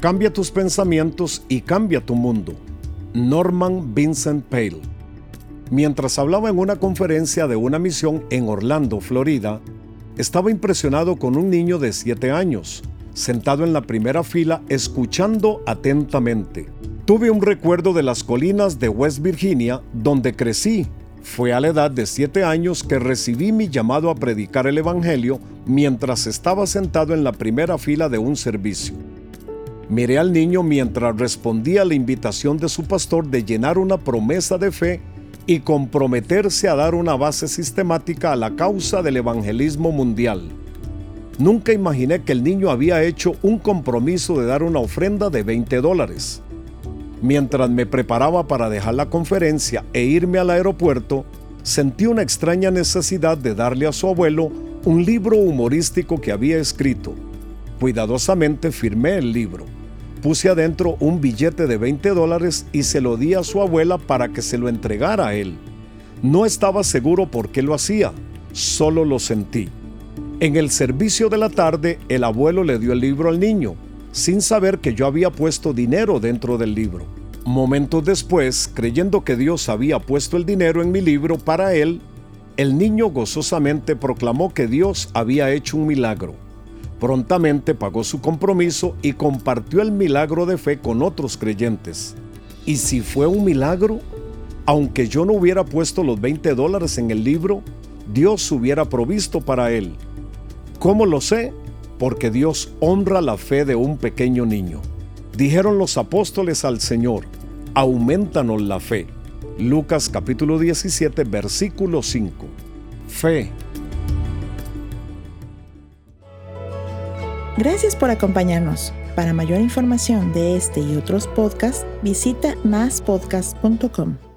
Cambia tus pensamientos y cambia tu mundo. Norman Vincent Pale. Mientras hablaba en una conferencia de una misión en Orlando, Florida, estaba impresionado con un niño de 7 años, sentado en la primera fila escuchando atentamente. Tuve un recuerdo de las colinas de West Virginia donde crecí. Fue a la edad de 7 años que recibí mi llamado a predicar el Evangelio mientras estaba sentado en la primera fila de un servicio. Miré al niño mientras respondía a la invitación de su pastor de llenar una promesa de fe y comprometerse a dar una base sistemática a la causa del evangelismo mundial. Nunca imaginé que el niño había hecho un compromiso de dar una ofrenda de 20 dólares. Mientras me preparaba para dejar la conferencia e irme al aeropuerto, sentí una extraña necesidad de darle a su abuelo un libro humorístico que había escrito. Cuidadosamente firmé el libro Puse adentro un billete de 20 dólares y se lo di a su abuela para que se lo entregara a él. No estaba seguro por qué lo hacía, solo lo sentí. En el servicio de la tarde, el abuelo le dio el libro al niño, sin saber que yo había puesto dinero dentro del libro. Momentos después, creyendo que Dios había puesto el dinero en mi libro para él, el niño gozosamente proclamó que Dios había hecho un milagro. Prontamente pagó su compromiso y compartió el milagro de fe con otros creyentes. ¿Y si fue un milagro? Aunque yo no hubiera puesto los 20 dólares en el libro, Dios hubiera provisto para él. ¿Cómo lo sé? Porque Dios honra la fe de un pequeño niño. Dijeron los apóstoles al Señor, aumentanos la fe. Lucas capítulo 17, versículo 5. Fe Gracias por acompañarnos. Para mayor información de este y otros podcasts, visita maspodcast.com.